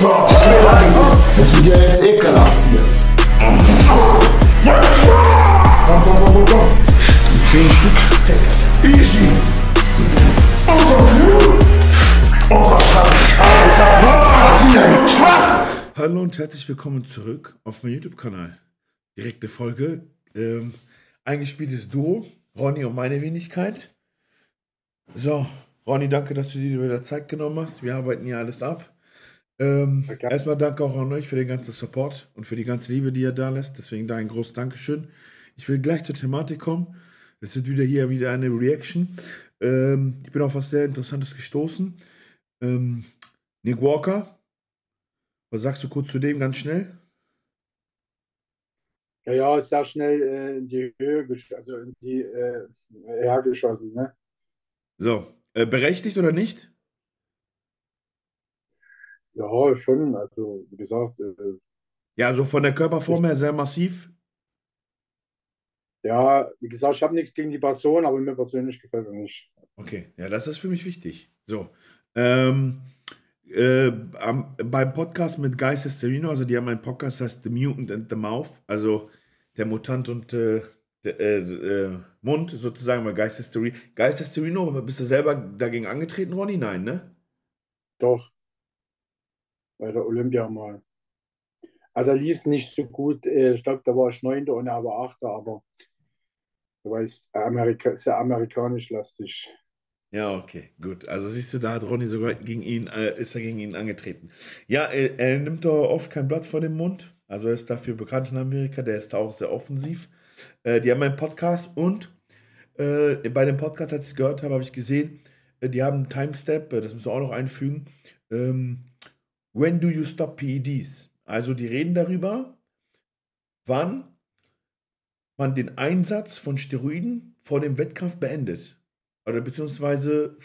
Das wird ja jetzt ekelhaft hier. Komm, komm, komm, komm, komm. Zehn Stück. Easy. Hallo und herzlich willkommen zurück auf meinem YouTube-Kanal. Direkte Folge. Ähm, eingespieltes Duo. Ronny und meine Wenigkeit. So, Ronny, danke, dass du dir wieder Zeit genommen hast. Wir arbeiten hier alles ab. Ähm, Okay. Erstmal danke auch an euch für den ganzen Support und für die ganze Liebe, die ihr da lässt. Deswegen da ein großes Dankeschön. Ich will gleich zur Thematik kommen. Es wird wieder hier wieder eine Reaction. Ähm, ich bin auf was sehr Interessantes gestoßen. Ähm, Nick Walker. Was sagst du kurz zu dem ganz schnell? Ja, ja, ist sehr schnell äh, in die Höhe, also in die äh, hergeschossen, ne? So, äh, berechtigt oder nicht? Ja, schon, also wie gesagt, äh, Ja, so von der Körperform her sehr massiv. ja, wie gesagt, ich habe nichts gegen die Person, aber mir persönlich gefällt er nicht. Okay, ja, das ist für mich wichtig. So, ähm, äh, am, beim Podcast mit Guy Sesterino, also die haben einen Podcast, das heißt The Mutant and the Mouth, also der Mutant und äh, der äh, äh, Mund sozusagen, bei Guy Sesterino. Guy Sesterino, bist du selber dagegen angetreten, Ronny? Nein, ne? Doch, bei der Olympia mal. Also lief es nicht so gut. Äh, ich glaube, da war ich Neunter und er war Achter, aber du weißt, Amerika sehr amerikanisch lastig. Ja, okay, gut. Also siehst du, da hat Ronny sogar gegen ihn, äh, ist er gegen ihn angetreten. Ja, er, er nimmt da oft kein Blatt vor den Mund. Also er ist dafür bekannt in Amerika, der ist da auch sehr offensiv. Äh, die haben einen Podcast und äh, bei dem Podcast, als ich es gehört habe, habe ich gesehen, äh, die haben einen Timestep, äh, das müssen wir auch noch einfügen. Ähm, when do you stop PEDs? Also die reden darüber, wann man den Einsatz von Steroiden vor dem Wettkampf beendet. Oder beziehungsweise,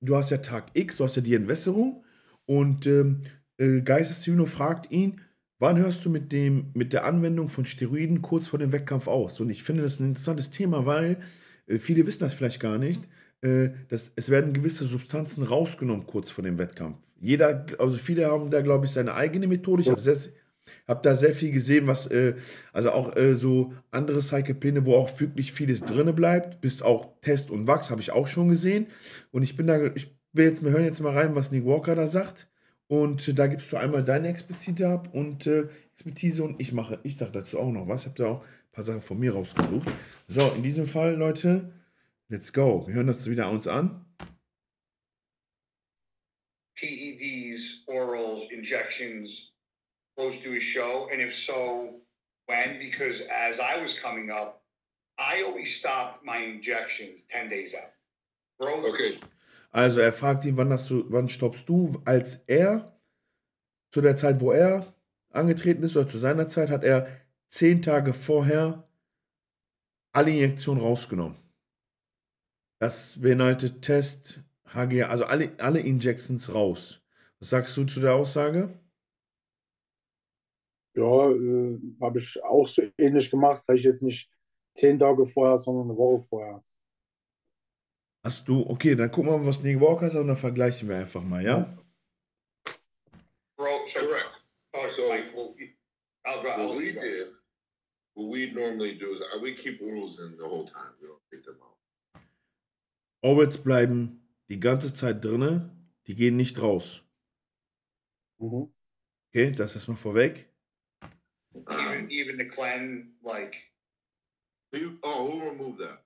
du hast ja Tag X, du hast ja die Entwässerung und ähm, äh, Geisteszyno fragt ihn, wann hörst du mit, dem, mit der Anwendung von Steroiden kurz vor dem Wettkampf aus? Und ich finde das ein interessantes Thema, weil äh, viele wissen das vielleicht gar nicht. Äh, dass es werden gewisse Substanzen rausgenommen kurz vor dem Wettkampf. Jeder, also viele haben da, glaube ich, seine eigene Methode. Ich habe hab da sehr viel gesehen, was, äh, also auch äh, so andere Cyclepläne, wo auch wirklich vieles drinne bleibt, bis auch Test und Wachs, habe ich auch schon gesehen. Und ich bin da, ich will jetzt, wir hören jetzt mal rein, was Nick Walker da sagt. Und äh, da gibst du einmal deine Explizite ab und äh, Expertise und ich mache, ich sage dazu auch noch was. Ich habe da auch ein paar Sachen von mir rausgesucht. So, in diesem Fall, Leute, let's go. Wir hören das wieder uns an. PEDs, orals, injections close to a show? And if so, when? Because as I was coming up, I always stopped my injections 10 days out. Bro, Okay. Also er fragt ihn, wann, hast du, wann stoppst du, als er, zu der Zeit, wo er angetreten ist, oder zu seiner Zeit, hat er zehn Tage vorher alle Injektionen rausgenommen. Das beinhaltet Test, HGH, also alle, alle Injections raus. Was sagst du zu der Aussage? Ja, äh, habe ich auch so ähnlich gemacht, vielleicht jetzt nicht zehn Tage vorher, sondern eine Woche vorher. Hast du, okay, dann gucken wir mal, was Nick Walker sagt und dann vergleichen wir einfach mal, ja? bro, so, Correct. oh, So- What we did, what we normally do is uh, we keep rules in the whole time. We don't take them out. Orals bleiben die ganze Zeit drinne, die gehen nicht raus. Mhm. Okay, das ist mal vorweg. even, even the clean, like, you, oh, we'll remove that.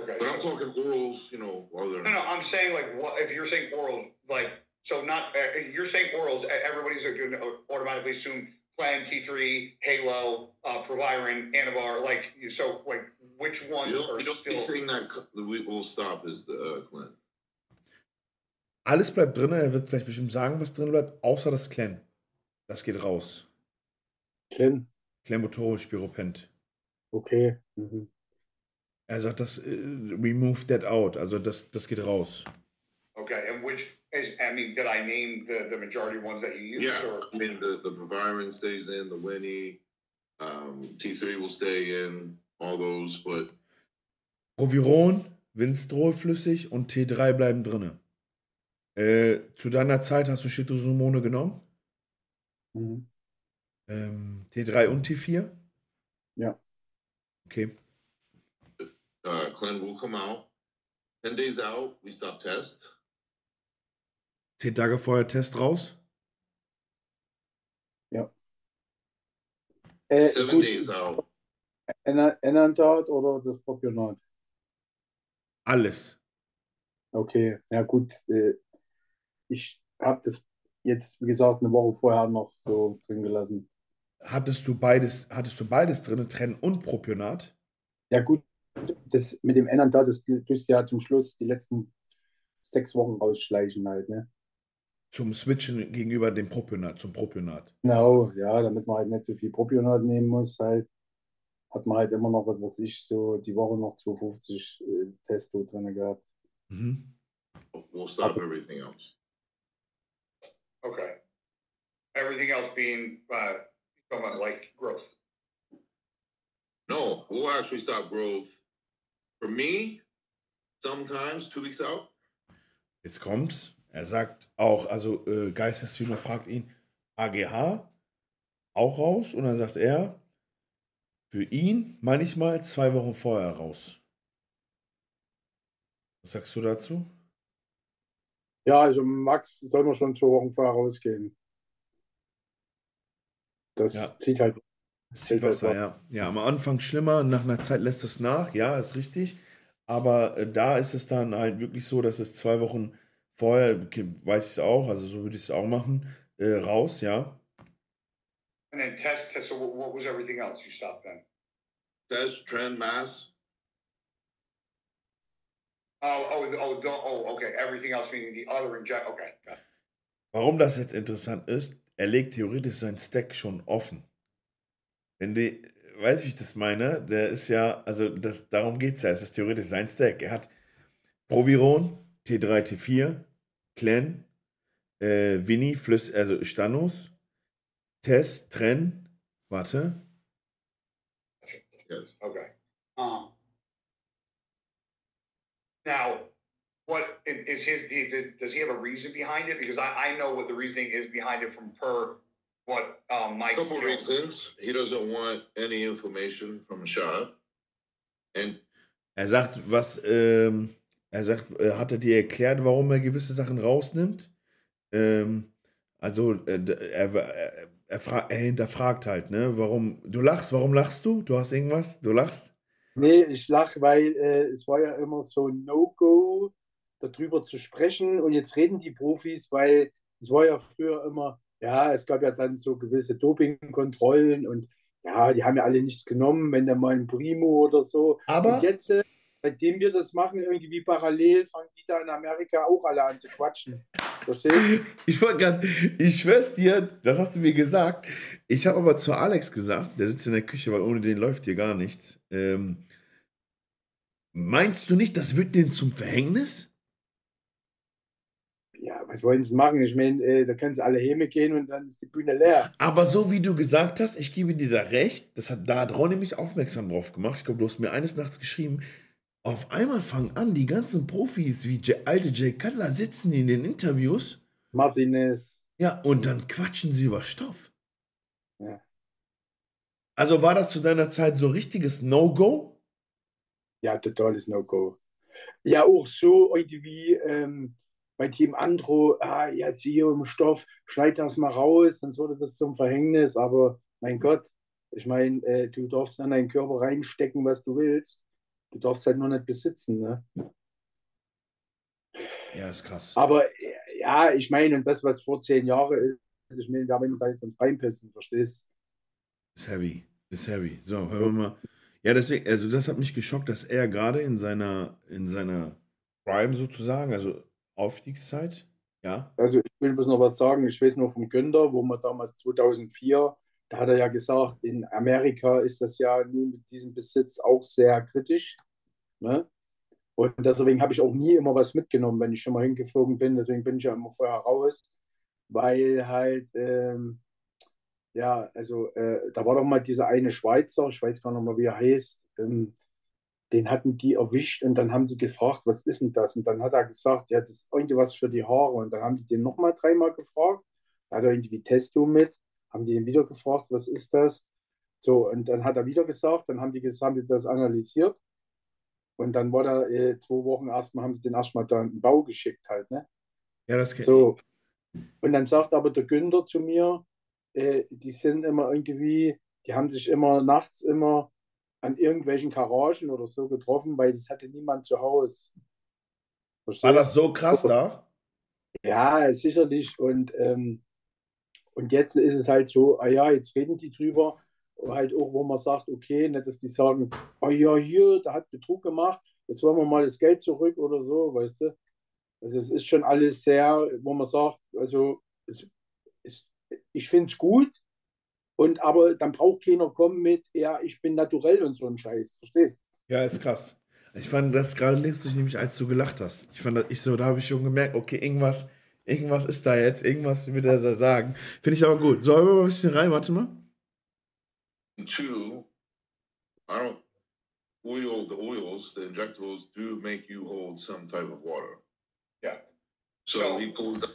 okay. But I'm talking orals, you know, other. No, no, I'm saying like what if you're saying orals, like so not uh, you're saying orals. Everybody's going to automatically assume Plan T3, Halo, uh, Proviron, Anavar. Like so, like which You ones don't, are you don't still? be saying that we will stop is the uh, Clint. Alles bleibt drin, er wird gleich bestimmt sagen, was drin bleibt, außer das Clan. Das geht raus. Clean, Clenbuterol, Spiropent. okay. Mhm. Er sagt, das äh, remove that out, also das, das geht raus. Okay, and which is I mean, did I name the the majority ones that you use? Yeah, Or I mean the the Proviron stays in, the Winnie, um, T3 will stay in, all those, but Proviron, Winstrol flüssig und T3 bleiben drinne. Äh, zu deiner Zeit hast du Chitrosomone genommen? Mhm. Ähm, T3 und T4? Ja. Okay. Uh, Glenn will come out. Ten days out, we stop test. Zehn Tage vorher Test raus? Äh, Seven gut, days out. Enantat oder das Propionat? Alles. Okay, ja gut. Äh, ich habe das jetzt, wie gesagt, eine Woche vorher noch so drin gelassen. Hattest du beides, hattest du beides drin, Trennen und Propionat? Ja gut, das mit dem Enantat, das tust du ja zum Schluss die letzten sechs Wochen rausschleichen halt, ne? Zum Switchen gegenüber dem Propionat, zum Propionat. Genau, ja, damit man halt nicht so viel Propionat nehmen muss, halt, hat man halt immer noch, was weiß ich, so die Woche noch 250 äh, Testo drin gehabt. Mhm. We'll stop everything else. Okay. Everything else being, uh, talking about like growth. No, we'll actually stop growth. For me, sometimes two weeks out. Jetzt kommt's. Er sagt auch, also äh, Geisteshühner fragt ihn, AGH auch raus? Und dann sagt er, für ihn manchmal zwei Wochen vorher raus. Was sagst du dazu? Ja, also Max soll man schon zwei Wochen vorher rausgehen. Das Ja. zieht halt. Das zieht Wasser, ja. Ja, am Anfang schlimmer, nach einer Zeit lässt es nach, ja, ist richtig. Aber äh, da ist es dann halt wirklich so, dass es zwei Wochen vorher, weiß ich es auch, also so würde ich es auch machen, äh, raus, ja. And then test, test, so what was everything else you stopped then? Test, trend, mass. Oh, oh, oh, oh, okay, everything else meaning the other inject, okay. Warum das jetzt interessant ist, er legt theoretisch seinen Stack schon offen. Wenn die, weiß ich, wie ich das meine, der ist ja, also das, darum geht es ja, es ist theoretisch sein Stack. Er hat Proviron, T3, T4, Clan, äh, Winnie, Flüss, also Stanus, Test, Tren, warte, Yes. Okay. Um. Now, what is his, do- do- does he have a reason behind it? Because I, I know what the reasoning is behind it from per what, um, Mike. Couple told me. reasons. He doesn't want any information from a shot. And Er sagt, was, ähm, er sagt, äh, hat er dir erklärt, warum er gewisse Sachen rausnimmt? Ähm, also, äh, er, er, er, er hinterfragt halt, ne? Warum, du lachst, warum lachst du? Du hast irgendwas? Du lachst? Nee, ich lache, weil äh, es war ja immer so ein No-Go, darüber zu sprechen. Und jetzt reden die Profis, weil es war ja früher immer, ja, es gab ja dann so gewisse Dopingkontrollen und ja, die haben ja alle nichts genommen, wenn da mal ein Primo oder so. Aber, Und jetzt, äh, seitdem wir das machen, irgendwie parallel, fangen die da in Amerika auch alle an zu quatschen. Verstehst du? ich wollte gerade, ich schwör's dir, das hast du mir gesagt. Ich habe aber zu Alex gesagt, der sitzt in der Küche, weil ohne den läuft hier gar nichts. Ähm, meinst du nicht, das wird denen zum Verhängnis? Ja, was wollen sie machen? Ich meine, äh, da können sie alle Häme gehen und dann ist die Bühne leer. Aber so wie du gesagt hast, ich gebe dir da recht, das hat da Ronny mich aufmerksam drauf gemacht. Ich glaube, du hast mir eines Nachts geschrieben. Auf einmal fangen an, die ganzen Profis wie J alte Jay Cutler sitzen in den Interviews. Martinez. Ja, und dann quatschen sie über Stoff. Ja. Also war das zu deiner Zeit so richtiges No-Go? Ja, totales No-Go. Ja, auch so irgendwie ähm, bei Team Andro, ah, jetzt hier im Stoff, schneid das mal raus, sonst wurde das zum Verhängnis. Aber mein Gott, ich meine, äh, du darfst an deinen Körper reinstecken, was du willst. Du darfst halt nur nicht besitzen. Ne? Ja, ist krass. Aber ja, ich meine, und das, was vor zehn Jahren ist, ich meine, da wenn du da jetzt ans Bein pissen, verstehst Ist heavy. Ist heavy. So, hören wir mal. Ja, deswegen, also das hat mich geschockt, dass er gerade in seiner, in seiner Prime sozusagen, also Aufstiegszeit, ja, Also ich will bloß noch was sagen. Ich weiß nur vom Günther, wo man damals 2004, da hat er ja gesagt, in Amerika ist das ja nun mit diesem Besitz auch sehr kritisch. Ne? Und deswegen habe ich auch nie immer was mitgenommen, wenn ich schon mal hingeflogen bin. Deswegen bin ich ja immer vorher raus, weil halt, ähm, ja, also äh, da war doch mal dieser eine Schweizer, ich weiß gar nicht mal, wie er heißt, ähm, den hatten die erwischt und dann haben die gefragt, was ist denn das? Und dann hat er gesagt, ja, das ist irgendwas für die Haare. Und dann haben die den nochmal dreimal gefragt. Da hat er irgendwie Testo mit, haben die ihn wieder gefragt, was ist das? So, und dann hat er wieder gesagt, dann haben die, haben die das analysiert. Und dann war da äh, zwei Wochen erstmal, haben sie den erstmal da in den Bau geschickt halt, ne? Ja, das kennt So. Und dann sagt aber der Günther zu mir, äh, die sind immer irgendwie, die haben sich immer nachts immer an irgendwelchen Garagen oder so getroffen, weil das hatte niemand zu Hause. War Verstehst? das so krass da? Ja, sicherlich. Und, ähm, und jetzt ist es halt so, ah ja, jetzt reden die drüber. Halt auch, wo man sagt, okay, nicht, dass die sagen, ah ja, hier, der hat Betrug gemacht, jetzt wollen wir mal das Geld zurück oder so, weißt du? Also es ist schon alles sehr, wo man sagt, also es, ich finde es gut, und aber dann braucht keiner kommen mit, ja, ich bin naturell und so ein Scheiß, verstehst? Ja, ist krass. Ich fand das gerade lustig, nämlich als du gelacht hast. Ich fand das, ich so, da habe ich schon gemerkt, okay, irgendwas, irgendwas ist da jetzt, irgendwas wird er da sagen. Finde ich aber gut. So, wir mal ein bisschen rein, warte mal. Two, I don't, oil, the oils, the injectables do make you hold some type of water. Yeah. So So- he pulls that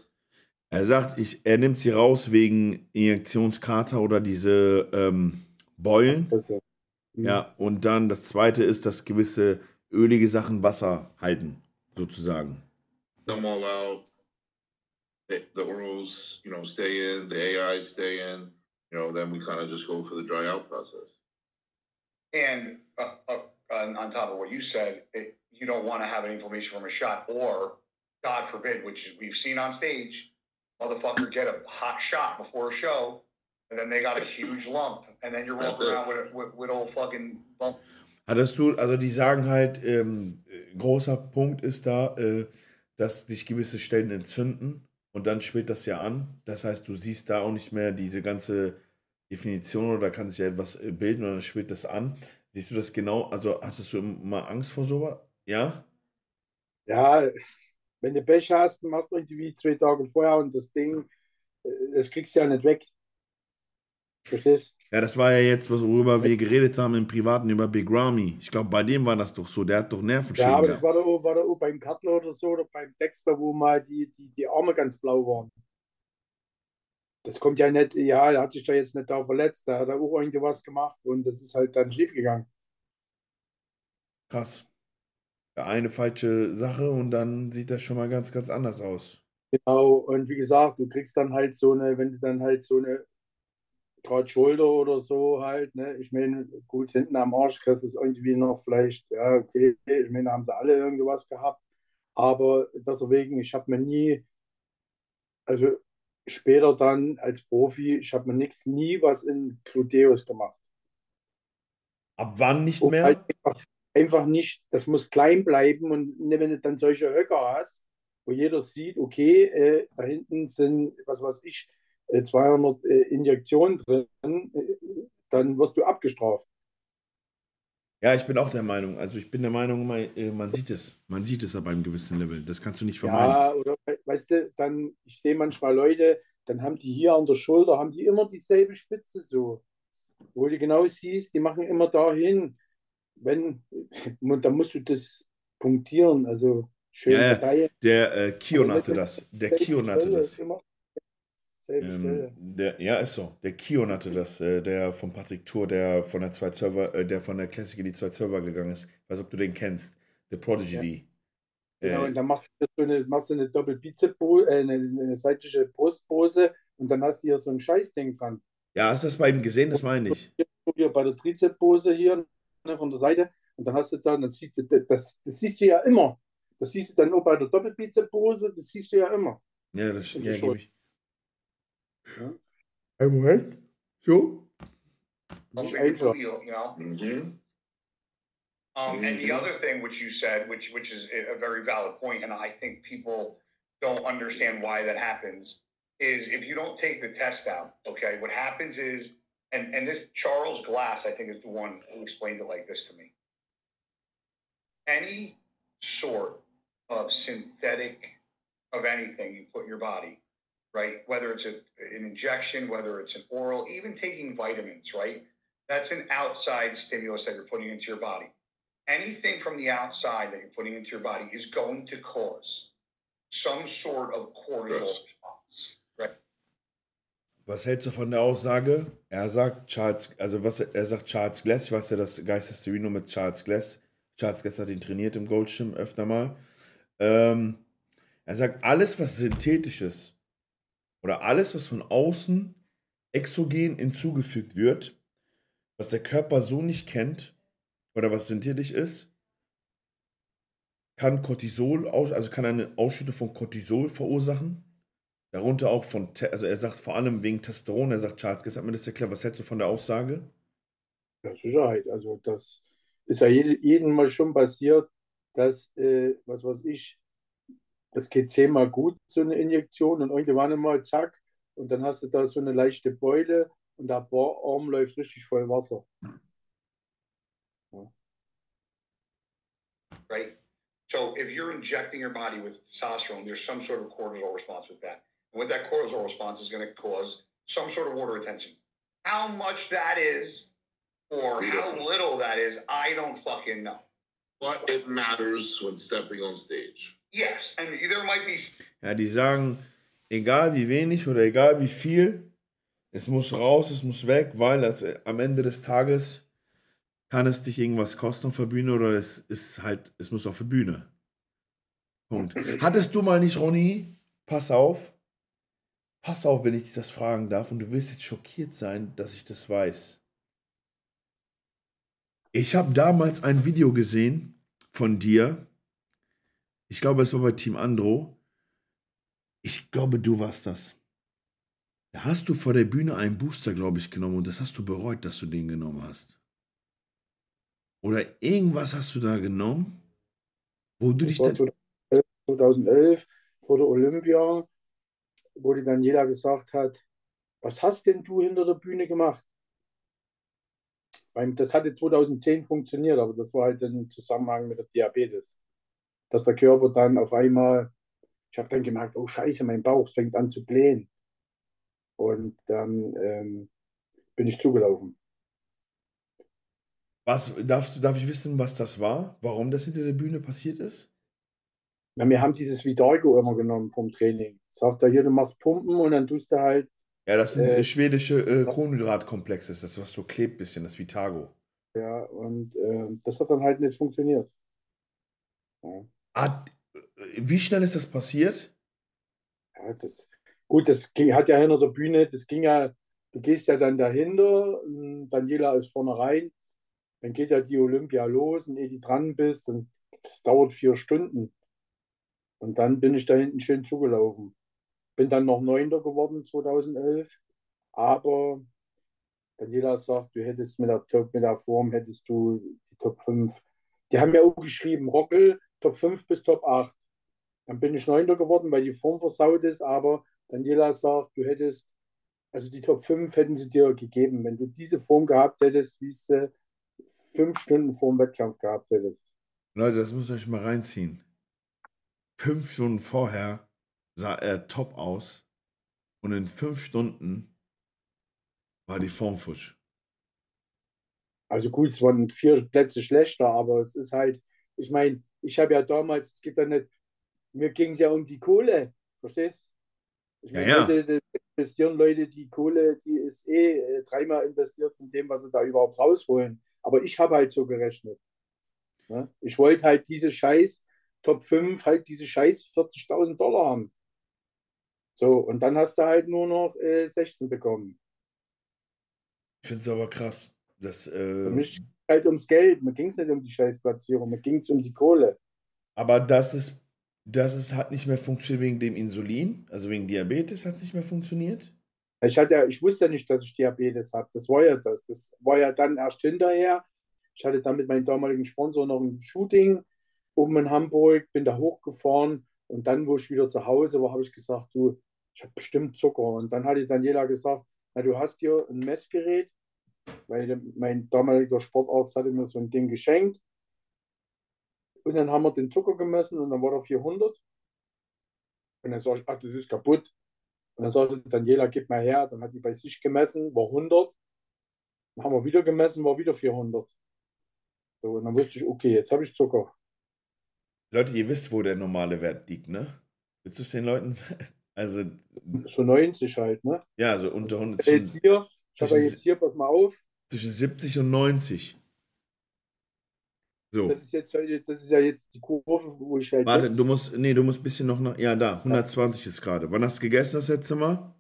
Er sagt, ich, er nimmt sie raus wegen Injektionskater oder diese ähm, Beulen. Das ist, Ja, und dann das zweite ist, dass gewisse ölige Sachen Wasser halten, sozusagen. them all out. The, the orals, you know, stay in, the AIs stay in, you know, then we kind of just go for the dry out process. And uh, uh, on, on top of what you said, it, you don't want to have an inflammation from a shot, or God forbid, which we've seen on stage, motherfucker get a hot shot before a show, and then they got a huge lump, and then you're walking around with a with, with old fucking bump. Hattest du, also die sagen halt, ähm, äh, großer Punkt ist da, äh, dass sich gewisse Stellen entzünden und dann schwillt das ja an. Das heißt, du siehst da auch nicht mehr diese ganze Definition oder kann sich ja etwas äh, bilden und dann schwillt das an. Siehst du das genau? Also hattest du immer Angst vor sowas? Ja? ja, wenn du Pech hast, machst du irgendwie zwei Tage vorher und das Ding, äh, das kriegst du ja nicht weg. Verstehst? Ja, das war ja jetzt, was- worüber wir geredet haben im Privaten über Big Ramy. Ich glaube, bei dem war das doch so. Der hat doch Nervenschäden Ja, aber das war da auch, war da auch beim Cutler oder so oder beim Dexter, wo mal die, die, die Arme ganz blau waren. Das kommt ja nicht, ja, er hat sich da jetzt nicht da verletzt, da hat er auch irgendwas gemacht und das ist halt dann schief gegangen. Krass. Eine falsche Sache und dann sieht das schon mal ganz, ganz anders aus. Genau, und wie gesagt, du kriegst dann halt so eine, wenn du dann halt so eine gerade Schulter oder so halt, ne, ich meine, gut, hinten am Arsch kriegst du es irgendwie noch vielleicht, ja, okay, ich meine, da haben sie alle irgendwas gehabt, aber deswegen, ich habe mir nie, also später dann als Profi, ich habe mir nichts, nie was in Gluteus gemacht. Ab wann nicht mehr? halt einfach, nicht, das muss klein bleiben und ne, wenn du dann solche Höcker hast, wo jeder sieht, okay, äh, da hinten sind, was weiß ich, äh, 200 äh, Injektionen drin, äh, dann wirst du abgestraft. Ja, ich bin auch der Meinung. Also ich bin der Meinung, man, äh, man sieht es. Man sieht es aber einem gewissen Level. Das kannst du nicht vermeiden. Ja, oder we- weißt du, dann, ich sehe manchmal Leute, dann haben die hier an der Schulter, haben die immer dieselbe Spitze so. Wo du genau siehst, die machen immer dahin. Wenn, dann musst du das punktieren, also schön Ja, ja. Der äh, Kion hatte das. Der Kion hatte das. Immer. Ähm, der, ja, ist so. Der Kion hatte das. Äh, der von Patrick Tour, der von der zwei Server, äh, der von der Classic in die zwei Server gegangen ist. Ich weiß ob du den kennst. The Prodigy. Genau, Äh, und dann machst du so eine, machst du eine Doppelbizep-Pose, äh, eine, eine seitliche Brustpose und dann hast du hier so ein Scheißding dran. ja, hast du das bei ihm gesehen? Das meine ich. Hier bei der Trizep-Pose hier ne, von der Seite und dann hast du da, dann siehst du, das, das siehst du ja immer. Das siehst du dann auch bei der Doppelbizep-Pose, das siehst du ja immer. Ja, das Das ja, gebe ich. Ja. Ein Moment. So? Nicht einfach. you know. Mhm. Um, and the other thing which you said, which which is a a very valid point, and I think people don't understand why that happens, is if you don't take the test out, okay, what happens is, and and this Charles Glass, I think, is the one who explained it like this to me. Any sort of synthetic of anything you put in your body, right? Whether it's a, an injection, whether it's an oral, even taking vitamins, right? That's an outside stimulus that you're putting into your body. Anything from the outside that you're putting into your body is going to cause some sort of cortisol Yes. response? Was hältst du von der Aussage? Er sagt Charles, also was er sagt Charles Glass, ich weiß ja das geisteste Reno mit Charles Glass. Charles Glass hat ihn trainiert im Goldschirm öfter mal. Ähm, er sagt, alles, was synthetisch ist oder alles, was von außen exogen hinzugefügt wird, was der Körper so nicht kennt oder was synthetisch ist, kann Cortisol, also kann eine Ausschüttung von Cortisol verursachen. Darunter auch von, also er sagt vor allem wegen Testosteron, er sagt, Charles, gesagt mir das erklärt, was hältst du von der Aussage? Ja, Sicherheit. Also das ist ja jedem Mal schon passiert, dass, äh, was weiß ich, das geht zehnmal gut, so eine Injektion, und irgendwann mal zack, und dann hast du da so eine leichte Beule und der Arm läuft richtig voll Wasser. Ja. Right. So if you're injecting your body with testosterone, there's some sort of cortisol response with that. What that cortisol response is going to cause some sort of water retention. How much that is or how little that is, I don't fucking know. But it matters when stepping on stage. Yes, and there might be. Ja, die sagen, egal wie wenig oder egal wie viel, es muss raus, es muss weg, weil das, am Ende des Tages kann es dich irgendwas kosten auf der Bühne oder es ist halt, es muss auf der Bühne. Punkt. Hattest du mal nicht, Ronny? Pass auf. Pass auf, wenn ich dich das fragen darf und du wirst jetzt schockiert sein, dass ich das weiß. Ich habe damals ein Video gesehen von dir. Ich glaube, es war bei Team Andro. Ich glaube, du warst das. Da hast du vor der Bühne einen Booster, glaube ich, genommen und das hast du bereut, dass du den genommen hast. Oder irgendwas hast du da genommen, wo du Das dich war dann. 2011 vor der Olympia, wo die jeder gesagt hat, was hast denn du hinter der Bühne gemacht? Das hatte 2010 funktioniert, aber das war halt im Zusammenhang mit der Diabetes. Dass der Körper dann auf einmal, ich habe dann gemerkt, oh Scheiße, mein Bauch fängt an zu blähen. Und dann ähm, bin ich zugelaufen. Was, darf, darf ich wissen, was das war? Warum das hinter der Bühne passiert ist? Na, wir haben dieses Vidargo immer genommen vom Training. Sagt er hier, du machst Pumpen und dann tust du halt, Ja, das sind Äh, äh, schwedische äh, Kohlenhydratkomplexe, das was so klebt bisschen, das Vitago. ja, und ähm, das hat dann halt nicht funktioniert. Ja. Ah, äh, wie schnell ist das passiert? Ja, das, gut, das ging, hat ja hinter der Bühne, das ging ja, du gehst ja dann dahinter, und Daniela ist vorne rein, dann geht ja die Olympia los und ehe du dran bist, und das dauert vier Stunden. Und dann bin ich da hinten schön zugelaufen. Bin dann noch Neunter geworden 2011, aber Daniela sagt, du hättest mit der, mit der Form, hättest du die Top 5. Die haben ja auch geschrieben, Rockel, Top 5 bis Top 8. Dann bin ich Neunter geworden, weil die Form versaut ist, aber Daniela sagt, du hättest, also die Top 5 hätten sie dir gegeben, wenn du diese Form gehabt hättest, wie sie fünf Stunden vor dem Wettkampf gehabt hättest. Leute, das müsst ihr euch mal reinziehen. Fünf Stunden vorher sah er top aus und in fünf Stunden war die Form futsch. Also gut, es waren vier Plätze schlechter, aber es ist halt, ich meine, ich habe ja damals, es geht ja nicht, mir ging es ja um die Kohle, verstehst? Ich Ja, meine, ja. das investieren Leute die Kohle, die ist eh äh, dreimal investiert von dem, was sie da überhaupt rausholen. Aber ich habe halt so gerechnet. Ne? Ich wollte halt diese Scheiß Top 5, halt diese Scheiß 40.000 Dollar haben. So, und dann hast du halt nur noch äh, 16 bekommen. Ich finde es aber krass. Das, Für äh, mich halt ums Geld. Mir ging es nicht um die Scheißplatzierung, mir ging es um die Kohle. aber das ist, das ist, hat nicht mehr funktioniert wegen dem Insulin, also wegen Diabetes hat es nicht mehr funktioniert. Ich, hatte ich wusste ja nicht, dass ich Diabetes habe. Das war ja das. Das war ja dann erst hinterher. Ich hatte dann mit meinem damaligen Sponsor noch ein Shooting oben in Hamburg, bin da hochgefahren und dann, wo ich wieder zu Hause war, habe ich gesagt, du, ich habe bestimmt Zucker. Und dann hatte Daniela gesagt, na, du hast hier ein Messgerät, weil mein damaliger Sportarzt hatte mir so ein Ding geschenkt. Und dann haben wir den Zucker gemessen und dann war er 400. Und dann sage ich, ach, das ist kaputt. Und dann sagte Daniela, gib mal her. Dann hat die bei sich gemessen, war 100. Dann haben wir wieder gemessen, war wieder 400. So, und dann wusste ich, okay, jetzt habe ich Zucker. Leute, ihr wisst, wo der normale Wert liegt, ne? Willst du es den Leuten Also, So 90 halt, ne? ja, also unter 100, Jetzt hier, ich habe zwischen- jetzt hier, pass mal auf, zwischen 70 und 90. So, das ist jetzt, das ist ja jetzt die Kurve, wo ich halt warte, jetzt, du musst, nee, du musst ein bisschen noch nach, ja, da, 120 ist gerade. Wann hast du gegessen das letzte Mal?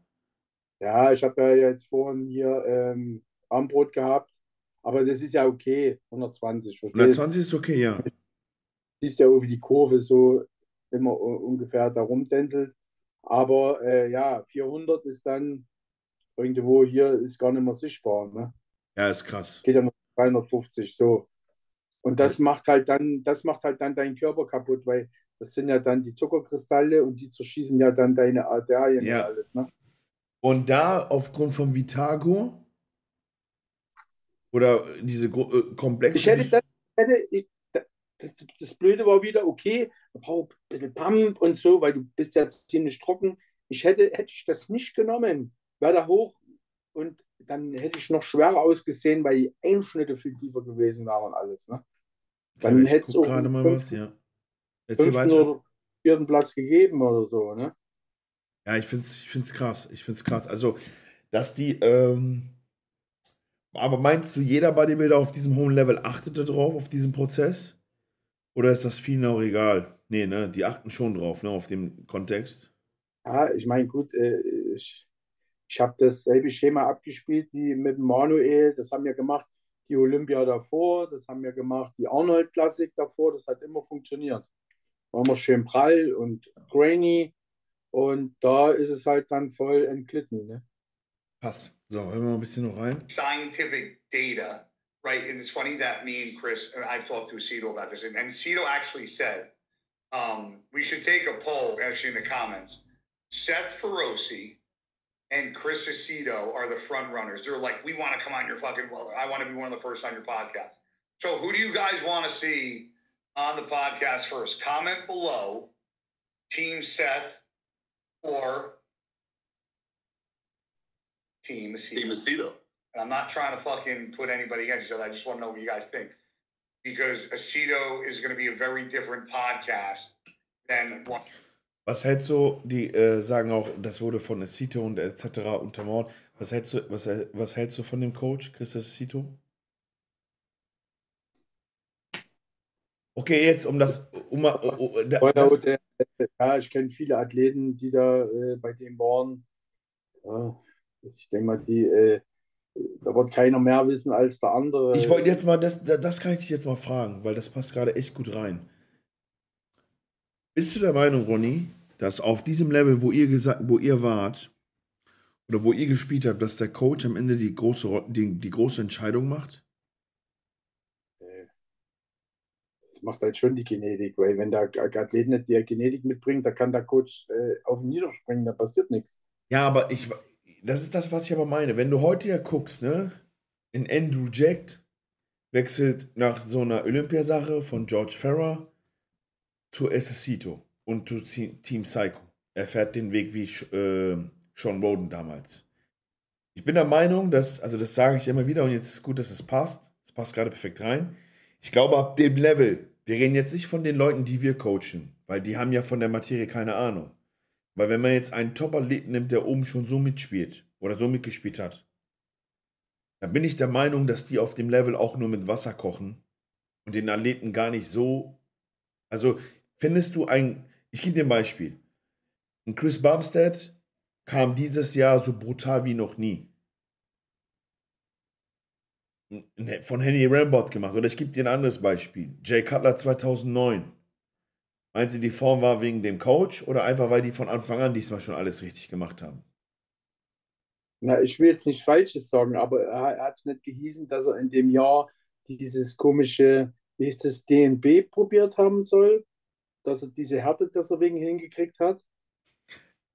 ja, ich habe ja jetzt vorhin hier ähm, Armbrot gehabt, aber das ist ja okay, 120, verstehst 120 ist okay, ja. Siehst ja irgendwie die Kurve so immer ungefähr da rumtänzelt. Aber äh, ja, 400 ist dann irgendwo hier ist gar nicht mehr sichtbar. Ne? Ja, ist krass. Geht ja noch 350 so. Und das macht halt dann, das macht halt dann deinen Körper kaputt, weil das sind ja dann die Zuckerkristalle und die zerschießen ja dann deine Arterien Ja. und alles. Ne? Und da aufgrund von Vitago oder diese äh, komplexe. Ich hätte das, hätte, ich, das, das Blöde war wieder, okay, man braucht ein bisschen Pump und so, weil du bist ja ziemlich trocken. Ich hätte, hätte ich das nicht genommen, wäre da hoch und dann hätte ich noch schwerer ausgesehen, weil die Einschnitte viel tiefer gewesen wären und alles. Ne? Dann ich hätte es auch gerade mal was, ja. Erzähl weiter. vierten Platz gegeben oder so. Ne? Ja, ich finde es ich find's krass. Ich finde es krass. Also, dass die, ähm, aber meinst du, jeder Bodybuilder auf diesem hohen Level achtet da drauf, auf diesen Prozess? Oder ist das vielen auch egal? Nee, ne, die achten schon drauf, ne, auf den Kontext. Ja, ich meine, gut, äh, ich, ich habe dasselbe Schema abgespielt wie mit dem Manuel. Das haben wir gemacht, die Olympia davor, das haben wir gemacht, die Arnold Classic davor. Das hat immer funktioniert. War immer schön prall und grainy. Und da ist es halt dann voll entglitten. Ne? Pass. So, hören wir mal ein bisschen noch rein. scientific data, right? And it's funny that me and Chris, and I've talked to Cito about this, and, and Cito actually said um, we should take a poll, actually, in the comments. Seth Feroci and Chris Aceto are the front runners. They're like, we want to come on your fucking, well, I want to be one of the first on your podcast. So, who do you guys want to see on the podcast first? Comment below, Team Seth or Team Aceto. Team Aceto. And I'm not trying to fucking put anybody against each other. I just want to know what you guys think. Because Aceto is going to be a very different podcast than one. Was hältst du, die äh, sagen auch, das wurde von Cito und etc. untermauert. Was hältst du, was, was hältst du von dem Coach, Christus Cito? Okay, jetzt um das, um, da- Weil das, der, ja, ich kenne viele Athleten, die da äh, bei dem waren. Ja, ich denke mal, die, äh, da wird keiner mehr wissen als der andere. Ich wollte jetzt mal, das, da- das kann ich dich jetzt mal fragen, weil das passt gerade echt gut rein. Bist du der Meinung, Ronny, dass auf diesem Level, wo ihr gesagt, wo ihr wart oder wo ihr gespielt habt, dass der Coach am Ende die große, Ro- die, die große Entscheidung macht? Das macht halt schon die Genetik, weil wenn der Athlet nicht die Genetik mitbringt, da kann der Coach äh, auf ihn niederspringen, da passiert nichts. Ja, aber ich, das ist das, was ich aber meine. Wenn du heute ja guckst, ne, in Andrew Jack wechselt nach so einer Olympiasache von George Farrer zu Esposito und zu Te- Team Psycho. Er fährt den Weg wie äh, Sean Roden damals. Ich bin der Meinung, dass, also das sage ich immer wieder und jetzt ist gut, dass es passt. Es passt gerade perfekt rein. Ich glaube, ab dem Level, wir reden jetzt nicht von den Leuten, die wir coachen, weil die haben ja von der Materie keine Ahnung. Weil wenn man jetzt einen Top-Athleten nimmt, der oben schon so mitspielt oder so mitgespielt hat, dann bin ich der Meinung, dass die auf dem Level auch nur mit Wasser kochen und den Athleten gar nicht so. Also findest du ein, ich gebe dir ein Beispiel. Ein Chris Bumstead kam dieses Jahr so brutal wie noch nie. N- Von Henry Rambot gemacht. Oder ich gebe dir ein anderes Beispiel. Jay Cutler 2009. Meint sie, die Form war wegen dem Coach oder einfach, weil die von Anfang an diesmal schon alles richtig gemacht haben? Na, ich will jetzt nichts Falsches sagen, aber er hat es nicht gehießen, dass er in dem Jahr dieses komische, wie ist das, DNB probiert haben soll, dass er diese Härte deswegen hingekriegt hat.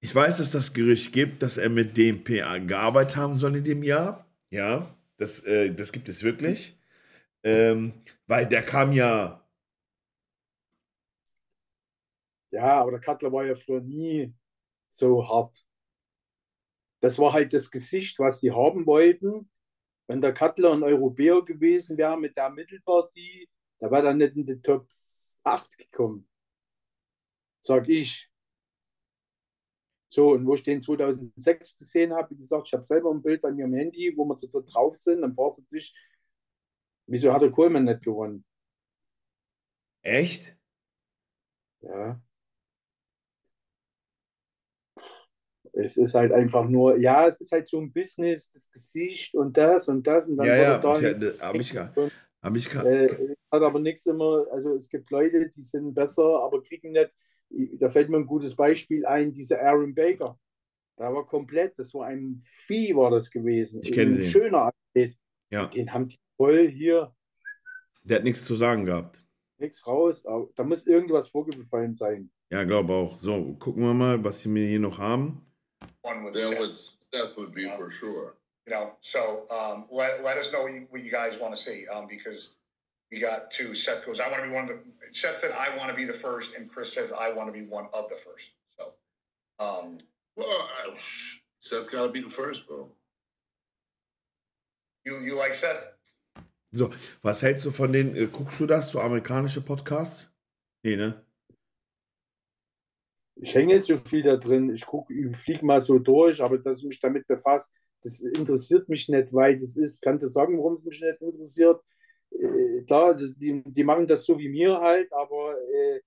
Ich weiß, dass das Gerücht gibt, dass er mit PA gearbeitet haben soll in dem Jahr. Ja, das, äh, das gibt es wirklich. Ähm, weil der kam ja, Ja, aber der Cutler war ja früher nie so hart. Das war halt das Gesicht, was die haben wollten. Wenn der Cutler ein Europäer gewesen wäre mit der Mittelpartie, da wäre er nicht in die Top 8 gekommen. Sag ich. So, und wo ich den 2006 gesehen habe, wie gesagt, ich habe selber ein Bild bei mir im Handy, wo wir zu dritt drauf sind, am Forsttisch. Wieso hat der Kohlmann nicht gewonnen? Echt? Ja. Es ist halt einfach nur, ja, es ist halt so ein Business, das Gesicht und das und das und dann Ja, ja, wird er ich, da äh, hab ich, hab ich, Äh, hat aber nichts immer, also es gibt Leute, die sind besser, aber kriegen nicht. Da fällt mir ein gutes Beispiel ein, dieser Aaron Baker. Da war komplett, das war ein Vieh, war das gewesen. Ich kenne den. schöner Athlet. ja, Den haben die voll hier der hat nichts zu sagen gehabt. nichts raus. Aber da muss irgendwas vorgefallen sein. Ja, glaube auch. So, gucken wir mal, was sie mir hier noch haben. One with Then Seth. with Seth would be for sure. you know, so um, let, let us know what you, what you guys want to see um, because we got two. Seth goes, I want to be one of the. Seth said, I want to be the first, and Chris says, I want to be one of the first. So, um, Well, I, Seth's got to be the first, bro. you you like Seth? So, was hältst du von den, äh, guckst du das, so amerikanische Podcasts? Nee, ne? Ich hänge nicht so viel da drin. Ich gucke, ich fliege mal so durch, aber dass ich mich damit befasse, das interessiert mich nicht, weil das ist, kann dir sagen, warum es mich nicht interessiert. Äh, klar, das, die, die machen das so wie mir halt, aber äh,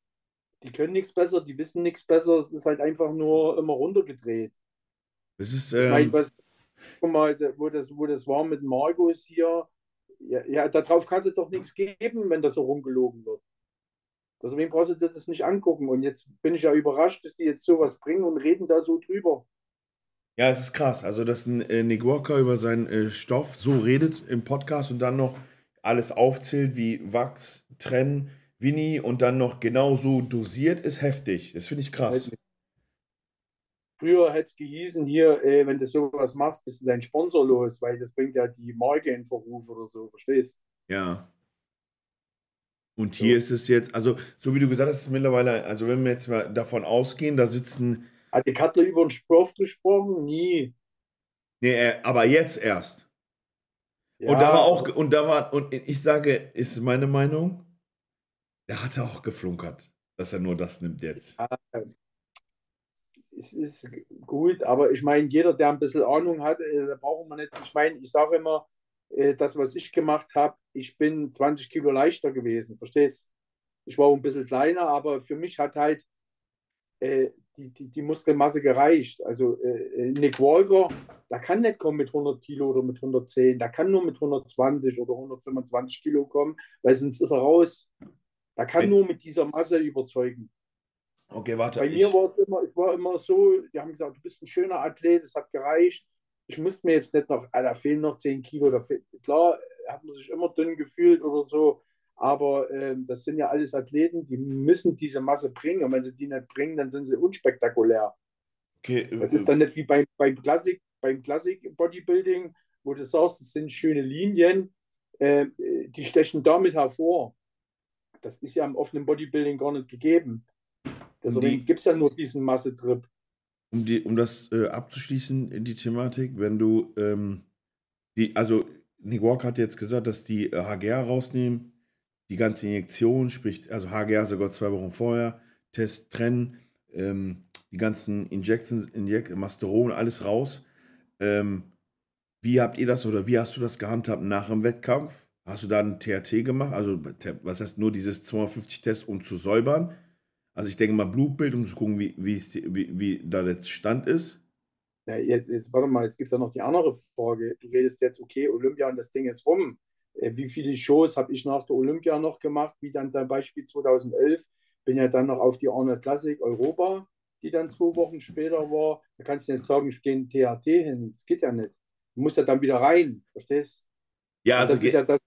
die können nichts besser, die wissen nichts besser. Es ist halt einfach nur immer runtergedreht. Das ist, Ich meine, ähm, was, guck mal, wo das, wo das war mit Margus hier, ja, ja, darauf kannst du doch nichts geben, wenn das so rumgelogen wird. Deswegen brauchst du dir das nicht angucken. Und jetzt bin ich ja überrascht, dass die jetzt sowas bringen und reden da so drüber. ja, es ist krass. Also, dass ein äh, Nick Walker über seinen äh, Stoff so redet im Podcast und dann noch alles aufzählt, wie Wachs, Trennen, Winnie und dann noch genauso dosiert, ist heftig. Das finde ich krass. Früher hätte es gehießen, hier, äh, wenn du sowas machst, bist du dein Sponsor los, weil das bringt ja die Marke in Verruf oder so, verstehst? Ja. Und hier ist es jetzt, also, so wie du gesagt hast, mittlerweile, also, wenn wir jetzt mal davon ausgehen, da sitzen, Hat die Cutler über den Stoff gesprochen? Nie. nee, aber jetzt erst. Ja, Und da war auch, und da war, und ich sage, ist meine Meinung, der hatte auch geflunkert, dass er nur das nimmt jetzt. es ist gut, aber ich meine, jeder, der ein bisschen Ahnung hat, äh, da brauchen wir nicht. Ich meine, ich sage immer, äh, das, was ich gemacht habe, ich bin 20 Kilo leichter gewesen, verstehst? Ich war auch ein bisschen kleiner, aber für mich hat halt äh, die, die, die Muskelmasse gereicht. Also äh, Nick Walker, der kann nicht kommen mit 100 Kilo oder mit 110, der kann nur mit 120 oder 125 Kilo kommen, weil sonst ist er raus. Der kann nur mit dieser Masse überzeugen. Okay, warte. Bei ich, mir war es immer, ich war immer so, die haben gesagt, du bist ein schöner Athlet, es hat gereicht. Ich musste mir jetzt nicht noch, ah, da fehlen noch 10 Kilo. Da fehl, klar, hat man sich immer dünn gefühlt oder so, aber ähm, das sind ja alles Athleten, die müssen diese Masse bringen. Und wenn sie die nicht bringen, dann sind sie unspektakulär. okay, Das ist dann nicht wie beim, beim Klassik, beim Klassik Bodybuilding, wo du sagst, es sind schöne Linien, äh, die stechen damit hervor. Das ist ja im offenen Bodybuilding gar nicht gegeben. Deswegen gibt es ja nur diesen Massetrip. Um, die, um das äh, abzuschließen, die Thematik, wenn du, ähm, die, also Nick Walker hat jetzt gesagt, dass die äh, HGR rausnehmen, die ganze Injektion, sprich, also HGR sogar zwei Wochen vorher, Test trennen, ähm, die ganzen Injections, Inject Masteron, alles raus. Ähm, wie habt ihr das oder wie hast du das gehandhabt nach dem Wettkampf? Hast du da einen THT gemacht? Also, was heißt nur dieses 250 Test, um zu säubern? Also, ich denke mal Blutbild, um zu gucken, wie, wie, wie, wie da der Stand ist. Ja, jetzt, jetzt, warte mal, jetzt gibt es ja noch die andere Frage. Du redest jetzt, okay, Olympia und das Ding ist rum. Äh, wie viele Shows habe ich nach der Olympia noch gemacht? Wie dann zum Beispiel 2011. Bin ja dann noch auf die Arnold Classic Europa, die dann zwei Wochen später war. Da kannst du nicht sagen, ich gehe in THT hin. Das geht ja nicht. Du musst ja dann wieder rein, verstehst Ja, also das ist ja das.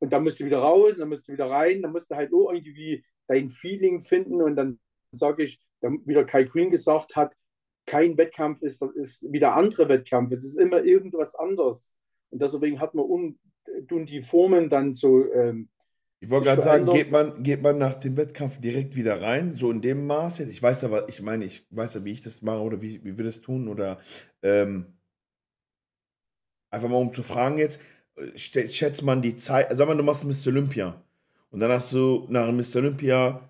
Und dann musst du wieder raus, dann musst du wieder rein, dann musst du halt auch irgendwie dein Feeling finden. Und dann sage ich, dann wieder Kai Green gesagt hat, kein Wettkampf ist, ist wie der andere Wettkampf. Es ist immer irgendwas anderes. Und deswegen hat man un, tun die Formen dann so. Ähm, ich wollte gerade sagen, geht man, geht man nach dem Wettkampf direkt wieder rein, so in dem Maß jetzt? Ich weiß aber, ich meine, ich weiß ja, wie ich das mache oder wie, wie wir das tun oder ähm, einfach mal um zu fragen jetzt, äh, schätzt man die Zeit, sag mal, du machst Mr. Olympia und dann hast du nach dem Mr. Olympia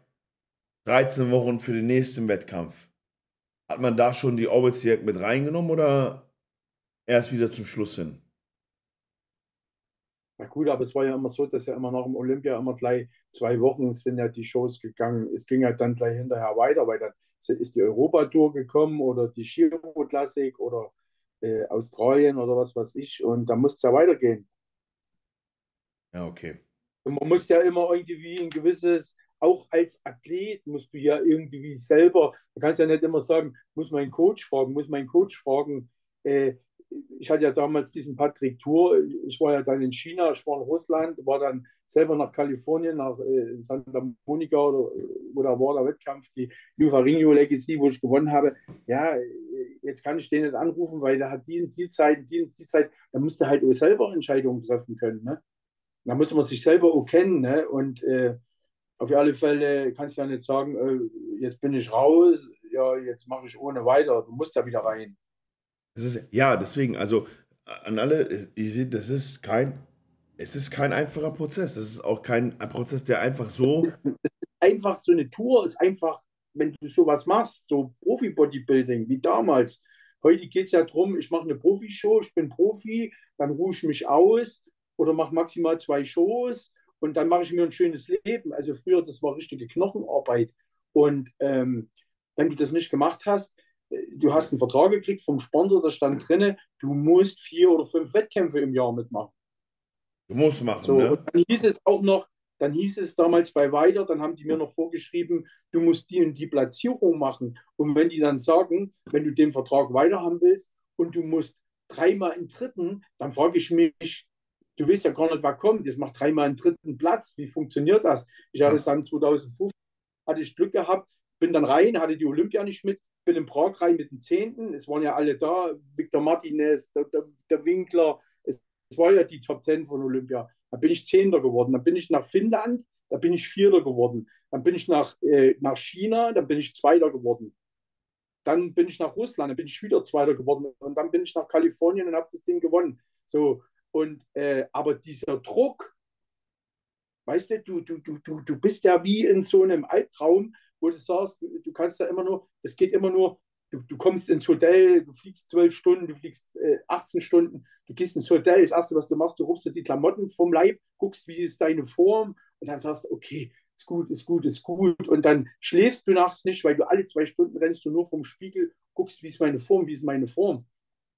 13 Wochen für den nächsten Wettkampf. hat man da schon die Orbits direkt mit reingenommen oder erst wieder zum Schluss hin? Na gut, aber es war ja immer so, dass ja immer nach dem Olympia immer gleich zwei Wochen sind ja die Shows gegangen. Es ging ja dann gleich hinterher weiter, weil dann ist die Europatour gekommen oder die Giro Classic oder äh, Australien oder was weiß ich. Und da muss es ja weitergehen. Ja, okay. Und man muss ja immer irgendwie ein gewisses, auch als Athlet musst du ja irgendwie selber, du kannst ja nicht immer sagen, muss mein Coach fragen, muss mein Coach fragen. Äh, ich hatte ja damals diesen Patrick Tour, ich war ja dann in China, ich war in Russland, war dann selber nach Kalifornien, nach äh, Santa Monica oder da war der Wettkampf, die Juvarinho Legacy, wo ich gewonnen habe. Ja, jetzt kann ich den nicht anrufen, weil der hat die und die Zeit, die und die da musste halt auch selber Entscheidungen treffen können. Ne? Da muss man sich selber auch kennen. Ne? Und äh, auf alle Fälle kannst du ja nicht sagen, äh, jetzt bin ich raus, ja, jetzt mache ich ohne weiter. Du musst da wieder rein. Das ist, ja, deswegen, also an alle, ich sehe, das ist kein, es ist kein einfacher Prozess. Das ist auch kein Prozess, der einfach so. Es ist, es ist einfach so eine Tour, ist einfach, wenn du sowas machst, so Profi-Bodybuilding wie damals. Heute geht es ja darum, ich mache eine Profi-Show, ich bin Profi, dann ruhe ich mich aus oder mache maximal zwei Shows und dann mache ich mir ein schönes Leben. Also früher, das war richtige Knochenarbeit. Und ähm, wenn du das nicht gemacht hast, du hast einen Vertrag gekriegt vom Sponsor, da stand drin, du musst vier oder fünf Wettkämpfe im Jahr mitmachen. Du musst machen. So, ne? dann hieß es auch noch, dann hieß es damals bei Weiter, dann haben die mir noch vorgeschrieben, du musst die und die Platzierung machen. Und wenn die dann sagen, wenn du den Vertrag weiter haben willst und du musst dreimal im dritten, dann frage ich mich, du weißt ja gar nicht, was kommt. Jetzt macht dreimal einen dritten Platz. Wie funktioniert das? Ich hatte es dann 2005, hatte ich Glück gehabt, bin dann rein, hatte die Olympia nicht mit, bin in Prag rein mit den Zehnten. Es waren ja alle da, Victor Martinez, der, der, der Winkler. Es, es, war ja die Top Ten von Olympia. Da bin ich Zehnter geworden. Dann bin ich nach Finnland, da bin ich Vierter geworden. Dann bin ich nach, äh, nach China, dann bin ich Zweiter geworden. Dann bin ich nach Russland, dann bin ich wieder Zweiter geworden. Und dann bin ich nach Kalifornien und habe das Ding gewonnen. So, und, äh, aber dieser Druck, weißt du, du, du, du, du bist ja wie in so einem Albtraum, wo du sagst, du, du kannst ja immer nur, es geht immer nur, du, du kommst ins Hotel, du fliegst zwölf Stunden, du fliegst äh, 18 Stunden, du gehst ins Hotel, das Erste, was du machst, du rupst dir die Klamotten vom Leib, guckst, wie ist deine Form und dann sagst du, okay, ist gut, ist gut, ist gut. Und dann schläfst du nachts nicht, weil du alle zwei Stunden rennst du nur vom Spiegel, guckst, wie ist meine Form, wie ist meine Form.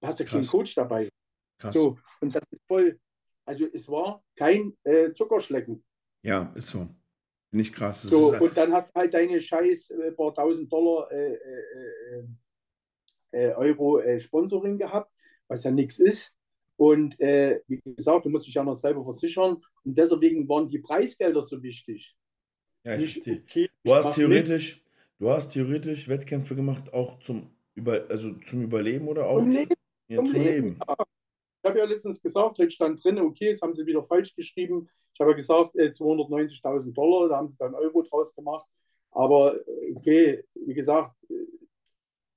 Da hast du keinen Coach dabei. Krass. So, und das ist voll, also es war kein äh, Zuckerschlecken. Ja, ist so. Nicht krass. So, halt und dann hast du halt deine scheiß äh, paar tausend Dollar äh, äh, äh, äh Euro Sponsoring gehabt, was ja nichts ist. Und wie gesagt, du musst dich ja noch selber versichern. Und deswegen waren die Preisgelder so wichtig. Ja, ich verstehe. Okay, du hast theoretisch, mit. du hast theoretisch Wettkämpfe gemacht, auch zum, Über, also zum Überleben oder auch zum Leben. Ja, zum, zum Leben. Leben. Ja. Ich habe ja letztens gesagt, heute stand drin, okay, das haben sie wieder falsch geschrieben. Ich habe ja gesagt, äh, 290.000 Dollar, da haben sie dann Euro draus gemacht. Aber äh, okay, wie gesagt, äh,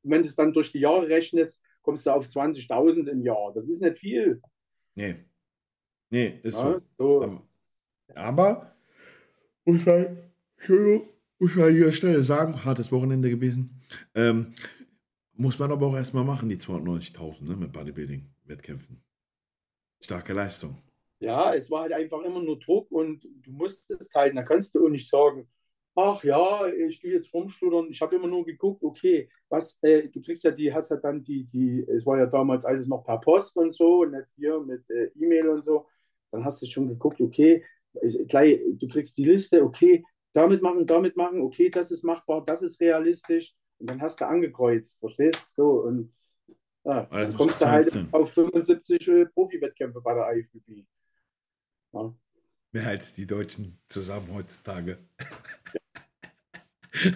wenn du es dann durch die Jahre rechnest, kommst du auf 20.000 im Jahr. Das ist nicht viel. Nee. Nee, ist ja, so. so. Aber, muss man, muss man hier Stelle sagen, hartes Wochenende gewesen. Ähm, muss man aber auch erstmal machen, die 290.000 ne, mit Bodybuilding-Wettkämpfen. Starke Leistung. Ja, es war halt einfach immer nur Druck und du musstest halt, da kannst du auch nicht sagen, ach ja, ich gehe jetzt rumschludern. Ich habe immer nur geguckt, okay, was, äh, du kriegst ja die, hast ja dann die, die, es war ja damals alles noch per Post und so, nicht hier mit äh, E-Mail und so. Dann hast du schon geguckt, okay, gleich, du kriegst die Liste, okay, damit machen, damit machen, okay, das ist machbar, das ist realistisch. Und dann hast du angekreuzt, verstehst du? So, und ja, dann kommst du halt auf 75 äh, Profi-Wettkämpfe bei der IFBB. Ja. Mehr als die Deutschen zusammen heutzutage.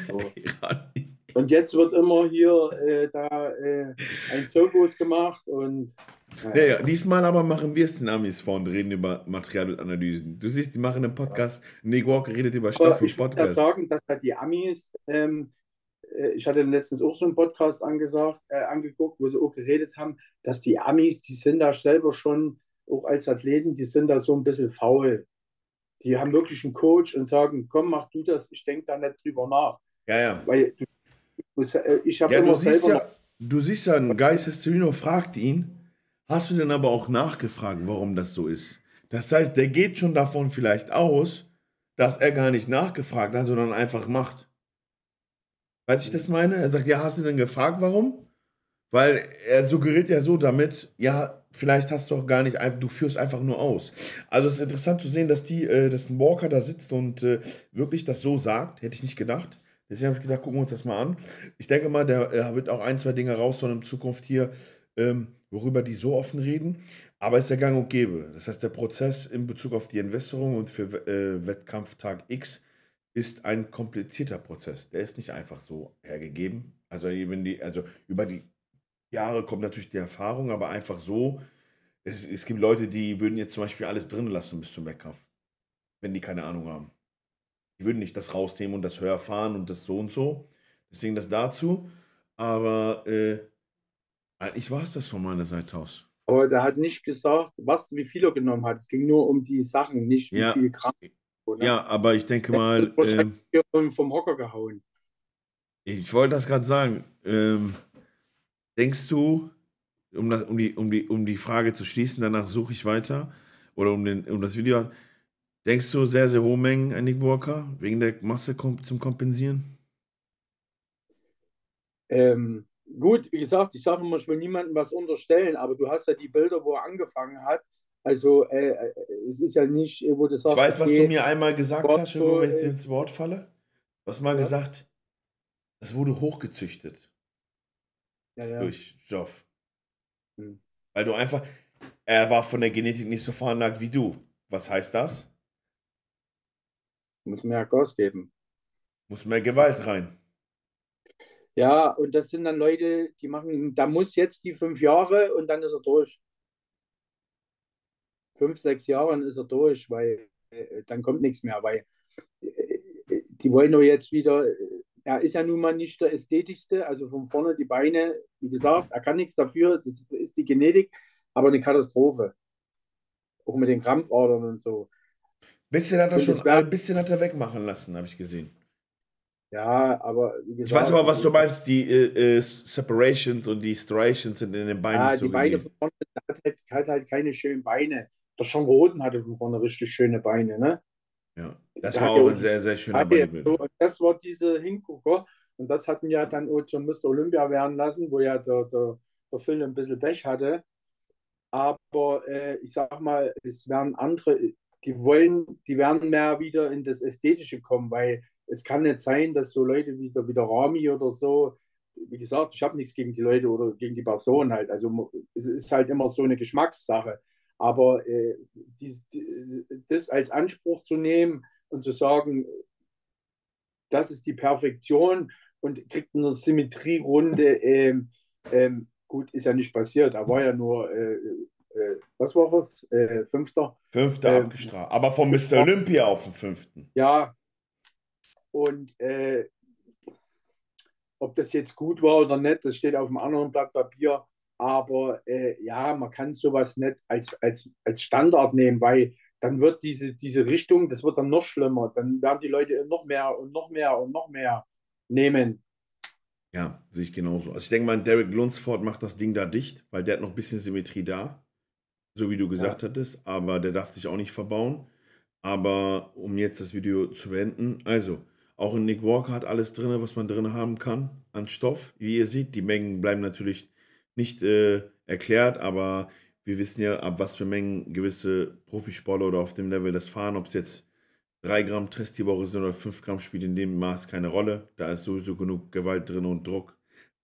So. und jetzt wird immer hier äh, da äh, ein Zirkus gemacht und ja, ja, diesmal aber machen wir es den Amis vor und reden über Material und Analysen. Du siehst, die machen einen Podcast. Nick Walker redet über Stoff und Podcast. Ich muss sagen, dass halt die Amis ähm, äh, ich hatte letztens auch so einen Podcast angesagt, äh, angeguckt, wo sie auch geredet haben, dass die Amis, die sind da selber schon, auch als Athleten, die sind da so ein bisschen faul. Die haben wirklich einen Coach und sagen, komm, mach du das, ich denke da nicht drüber nach. Ja, ja. Weil du, äh, ich habe Ja, du immer siehst selber. ja, du siehst ja, ein Geisteszelino fragt ihn, hast du denn aber auch nachgefragt, warum das so ist? Das heißt, der geht schon davon vielleicht aus, dass er gar nicht nachgefragt hat, sondern einfach macht. Weißt ich das meine? Er sagt, ja, hast du denn gefragt, warum? Weil er suggeriert ja so damit, ja, vielleicht hast du doch gar nicht, du führst einfach nur aus. Also es ist interessant zu sehen, dass die, äh, dass ein Walker da sitzt und äh, wirklich das so sagt, hätte ich nicht gedacht. Deswegen habe ich gedacht, gucken wir uns das mal an. Ich denke mal, der äh, wird auch ein, zwei Dinge raushauen in Zukunft hier, ähm, worüber die so offen reden. Aber es ist ja gang und gäbe. Das heißt, der Prozess in Bezug auf die Investorung und für äh, Wettkampftag X ist ein komplizierter Prozess. Der ist nicht einfach so hergegeben. Also, wenn die, also über die Jahre kommt natürlich die Erfahrung, aber einfach so. Es, es gibt Leute, die würden jetzt zum Beispiel alles drin lassen bis zum Wettkampf, wenn die keine Ahnung haben. Die würden nicht das rausnehmen und das höher fahren und das so und so. Deswegen das dazu. Aber äh, eigentlich war es das von meiner Seite aus. Aber der hat nicht gesagt, was, wie viel er genommen hat. Es ging nur um die Sachen, nicht wie Ja. viel Gramm. Oder? Ja, aber ich denke mal, wahrscheinlich ähm, vom- vom Hocker gehauen. ich wollte das gerade sagen. Ähm, denkst du, um, das, um, die, um, die, um die Frage zu schließen, danach suche ich weiter, oder um, den, um das Video, denkst du sehr, sehr hohe Mengen an Nick Walker, wegen der Masse kom zum Kompensieren? Ähm, gut, wie gesagt, ich sage immer, ich will niemandem was unterstellen, aber du hast ja die Bilder, wo er angefangen hat. Also äh, äh, es ist ja nicht, äh, wo sagst, Ich weiß, was du mir einmal gesagt Gott, hast, Entschuldigung, wenn ich jetzt ins Wort falle. Du hast mal Ja. gesagt, das wurde hochgezüchtet ja, ja. durch Joff. Hm. Weil du einfach, er war von der Genetik nicht so veranlagt wie du. Was heißt das? muss mehr Gas geben. Muss mehr Gewalt rein. Ja, und das sind dann Leute, die machen, da muss jetzt die fünf Jahre und dann ist er durch. Fünf, sechs Jahre dann ist er durch, weil äh, dann kommt nichts mehr, weil äh, die wollen doch jetzt wieder, äh, er ist ja nun mal nicht der ästhetischste, also von vorne die Beine, wie gesagt, er kann nichts dafür, das ist die Genetik, aber eine Katastrophe. Auch mit den Krampfadern und so. Bisschen hat er Und schon, ein bisschen hat er wegmachen lassen, habe ich gesehen. Ja, aber wie gesagt. Ich weiß aber, was du meinst. Die äh, äh, Separations und die Striations sind in den Beinen Ja, die Beine von vorne, hat halt, hat halt keine schönen Beine. Der Sean Roden hatte von vorne richtig schöne Beine, ne? Ja, das Der war auch ein sehr, sehr schöner so, und das war diese Hingucker. Und das hatten ja dann auch zum Mr. Olympia werden lassen, wo ja der, der, der Phil ein bisschen Pech hatte. Aber äh, ich sag mal, es werden andere, die wollen, die werden mehr wieder in das Ästhetische kommen, weil es kann nicht sein, dass so Leute wie der, wie der Rami oder so, wie gesagt, ich habe nichts gegen die Leute oder gegen die Person halt. Also es ist halt immer so eine Geschmackssache. Aber äh, die, die, das als Anspruch zu nehmen und zu sagen, das ist die Perfektion und kriegt eine Symmetrierunde, ähm, ähm, gut, ist ja nicht passiert. Er war ja nur, äh, äh, was war es? Äh, Fünfter. Fünfter Ähm, abgestraft. Aber von Mr. Olympia auf den fünften. Ja. Und äh, ob das jetzt gut war oder nicht, das steht auf einem anderen Blatt Papier. Aber äh, ja, man kann sowas nicht als, als, als Standard nehmen, weil dann wird diese, diese Richtung, das wird dann noch schlimmer. Dann werden die Leute noch mehr und noch mehr und noch mehr nehmen. Ja, sehe ich genauso. Also ich denke mal, Derek Lunsford macht das Ding da dicht, weil der hat noch ein bisschen Symmetrie da. So wie du gesagt hattest. Aber der darf sich auch nicht verbauen. Aber um jetzt das Video zu beenden, also, auch in Nick Walker hat alles drin, was man drin haben kann an Stoff. Wie ihr seht, die Mengen bleiben natürlich nicht äh, erklärt, aber wir wissen ja, ab was für Mengen gewisse Profisportler oder auf dem Level das fahren, ob es jetzt 3 Gramm Stress die Woche sind oder 5 Gramm, spielt in dem Maß keine Rolle. Da ist sowieso genug Gewalt drin und Druck.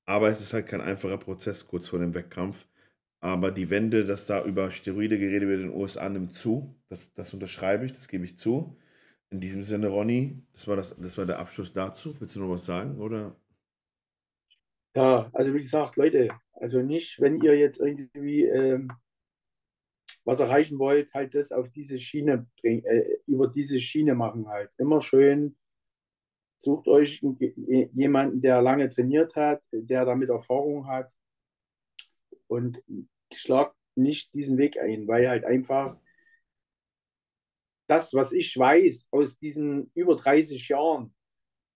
Aber es ist halt kein einfacher Prozess kurz vor dem Wettkampf. Aber die Wende, dass da über Steroide geredet wird in den USA, nimmt zu. Das, das unterschreibe ich, das gebe ich zu. In diesem Sinne, Ronny, das war, das, das war der Abschluss dazu. Willst du noch was sagen? Oder? Ja, also wie gesagt, Leute, also nicht, wenn ihr jetzt irgendwie ähm, was erreichen wollt, halt das auf diese Schiene bringen, äh, über diese Schiene machen halt. Immer schön, sucht euch einen- jemanden, der lange trainiert hat, der damit Erfahrung hat und schlagt nicht diesen Weg ein, weil halt einfach das, was ich weiß aus diesen über 30 Jahren,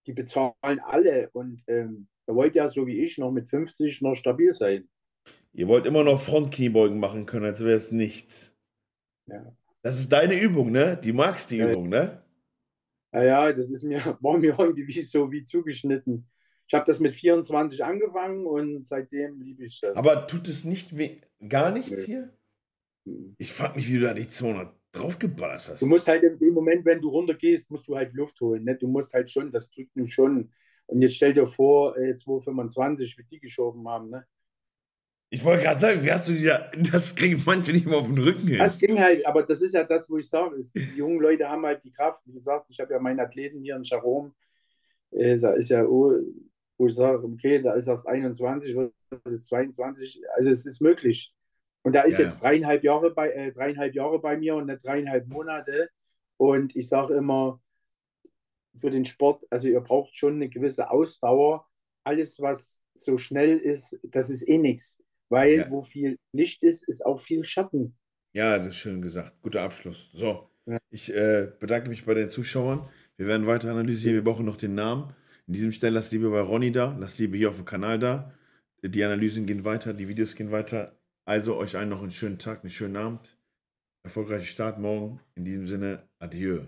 die bezahlen alle und ähm, Da wollt ihr ja so wie ich noch mit 50 noch stabil sein. Ihr wollt immer noch Frontkniebeugen machen können, als wäre es nichts. Ja. Das ist deine Übung, ne? Die magst die Ja. Übung, ne? Naja, das ist mir, war mir heute wie so wie zugeschnitten. Ich habe das mit 24 angefangen und seitdem liebe ich das. Aber tut es nicht weh, gar nichts Nee. hier? Ich frag mich, wie du da die 200 draufgeballert hast. Du musst halt im im Moment, wenn du runtergehst, musst du halt Luft holen. Ne? Du musst halt schon, das drückt nun schon. Und jetzt stell dir vor, äh, 225, wie die geschoben haben. Ne? Ich wollte gerade sagen, wie hast du dir, das kriegen manche nicht mal auf den Rücken hin. Das ging halt, aber das ist ja das, wo ich sage, ist, die jungen Leute haben halt die Kraft. Wie gesagt, ich habe ja meinen Athleten hier in Jerome, äh, da ist ja, oh, wo ich sage, okay, da ist erst 21, wird jetzt 22, also es ist möglich. Und da ist Ja, jetzt dreieinhalb Jahre bei, äh, dreieinhalb Jahre bei mir und nicht dreieinhalb Monate. Und ich sage immer, für den Sport, also ihr braucht schon eine gewisse Ausdauer. Alles, was so schnell ist, das ist eh nichts. Weil Ja. wo viel Licht ist, ist auch viel Schatten. Ja, das ist schön gesagt. Guter Abschluss. So, Ja. ich äh, bedanke mich bei den Zuschauern. Wir werden weiter analysieren. Wir brauchen noch den Namen. In diesem Stelle lasst Liebe bei Ronny da, lasst Liebe hier auf dem Kanal da. Die Analysen gehen weiter, die Videos gehen weiter. Also euch allen noch einen schönen Tag, einen schönen Abend. Erfolgreichen Start morgen. In diesem Sinne, adieu.